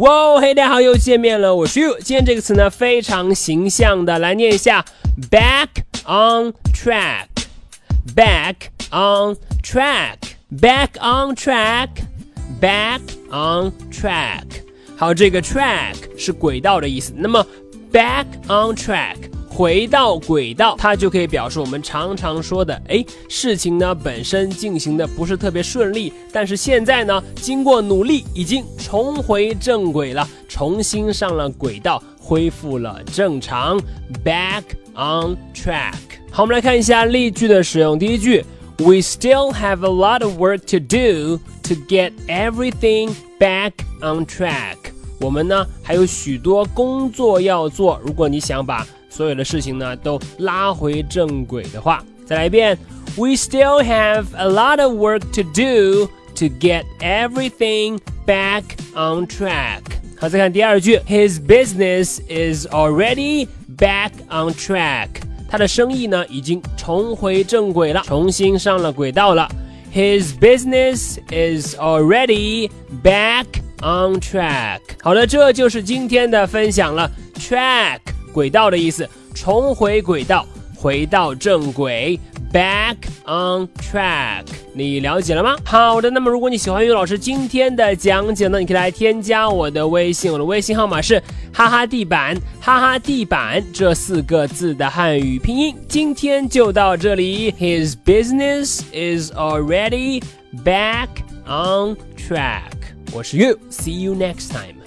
哇，嘿，大家好，又见面了，我是 You。今天这个词呢，非常形象的来念一下，back on track，back on track，back on track，back on track。好，这个 track 是轨道的意思，那么 back on track。回到轨道，它就可以表示我们常常说的，哎，事情呢本身进行的不是特别顺利，但是现在呢，经过努力，已经重回正轨了，重新上了轨道，恢复了正常，back on track。好，我们来看一下例句的使用。第一句，We still have a lot of work to do to get everything back on track。我们呢还有许多工作要做，如果你想把所有的事情呢都拉回正轨的话，再来一遍。We still have a lot of work to do to get everything back on track。好，再看第二句，His business is already back on track。他的生意呢已经重回正轨了，重新上了轨道了。His business is already back on track。好了，这就是今天的分享了。Track。 轨道的意思，重回轨道，回到正轨，back on track，你了解了吗？好的，那么如果你喜欢于老师今天的讲解呢，你可以来添加我的微信，我的微信号码是哈哈地板，哈哈地板这四个字的汉语拼音。今天就到这里，His business is already back on track。我是 You，see you next time。